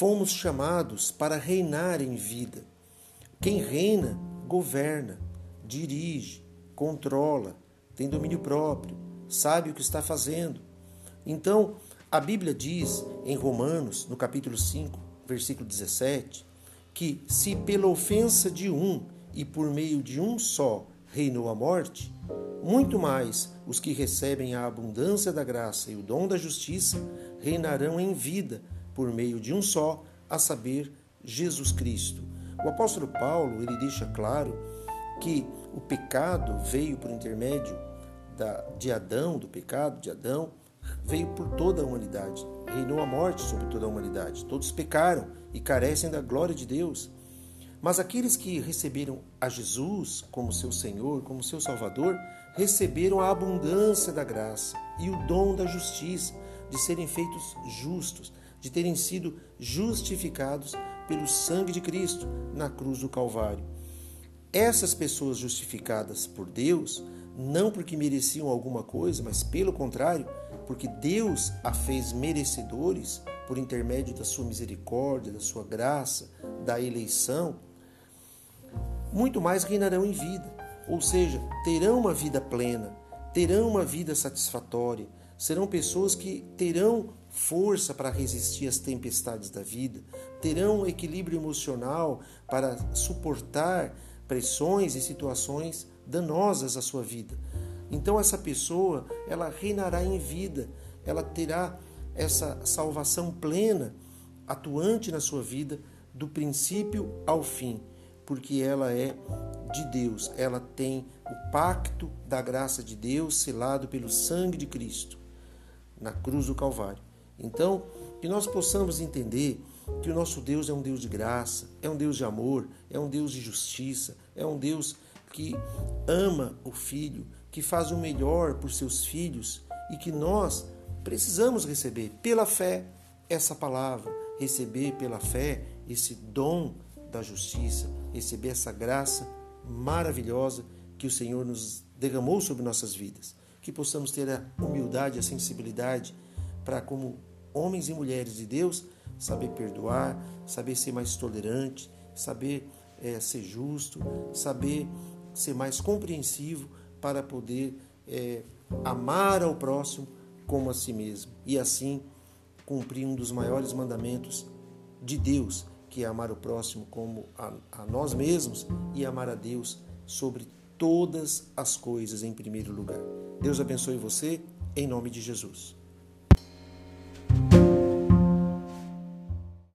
fomos chamados para reinar em vida. Quem reina, governa, dirige, controla, tem domínio próprio, sabe o que está fazendo. Então, a Bíblia diz em Romanos, no capítulo 5, versículo 17, que se pela ofensa de um e por meio de um só reinou a morte, muito mais os que recebem a abundância da graça e o dom da justiça reinarão em vida por meio de um só, a saber, Jesus Cristo. O apóstolo Paulo, ele deixa claro que o pecado veio por intermédio da, de Adão, do pecado de Adão, veio por toda a humanidade. Reinou a morte sobre toda a humanidade. Todos pecaram e carecem da glória de Deus. Mas aqueles que receberam a Jesus como seu Senhor, como seu Salvador, receberam a abundância da graça e o dom da justiça, de serem feitos justos, de terem sido justificados pelo sangue de Cristo na cruz do Calvário. Essas pessoas justificadas por Deus, não porque mereciam alguma coisa, mas pelo contrário, porque Deus a fez merecedores por intermédio da sua misericórdia, da sua graça, da eleição, muito mais reinarão em vida, ou seja, terão uma vida plena, terão uma vida satisfatória, serão pessoas que terão força para resistir às tempestades da vida, terão equilíbrio emocional para suportar pressões e situações danosas à sua vida. Então essa pessoa, ela reinará em vida, ela terá essa salvação plena, atuante na sua vida, do princípio ao fim, porque ela é de Deus, ela tem o pacto da graça de Deus selado pelo sangue de Cristo na cruz do Calvário. Então, que nós possamos entender que o nosso Deus é um Deus de graça, é um Deus de amor, é um Deus de justiça, é um Deus que ama o filho, que faz o melhor por seus filhos e que nós precisamos receber pela fé essa palavra, receber pela fé esse dom da justiça, receber essa graça maravilhosa que o Senhor nos derramou sobre nossas vidas. Que possamos ter a humildade, a sensibilidade para, como homens e mulheres de Deus, saber perdoar, saber ser mais tolerante, saber é, ser justo, saber ser mais compreensivo para poder é, amar ao próximo como a si mesmo e assim cumprir um dos maiores mandamentos de Deus, que é amar o próximo como a, a nós mesmos e amar a Deus sobre todas as coisas em primeiro lugar. Deus abençoe você, em nome de Jesus.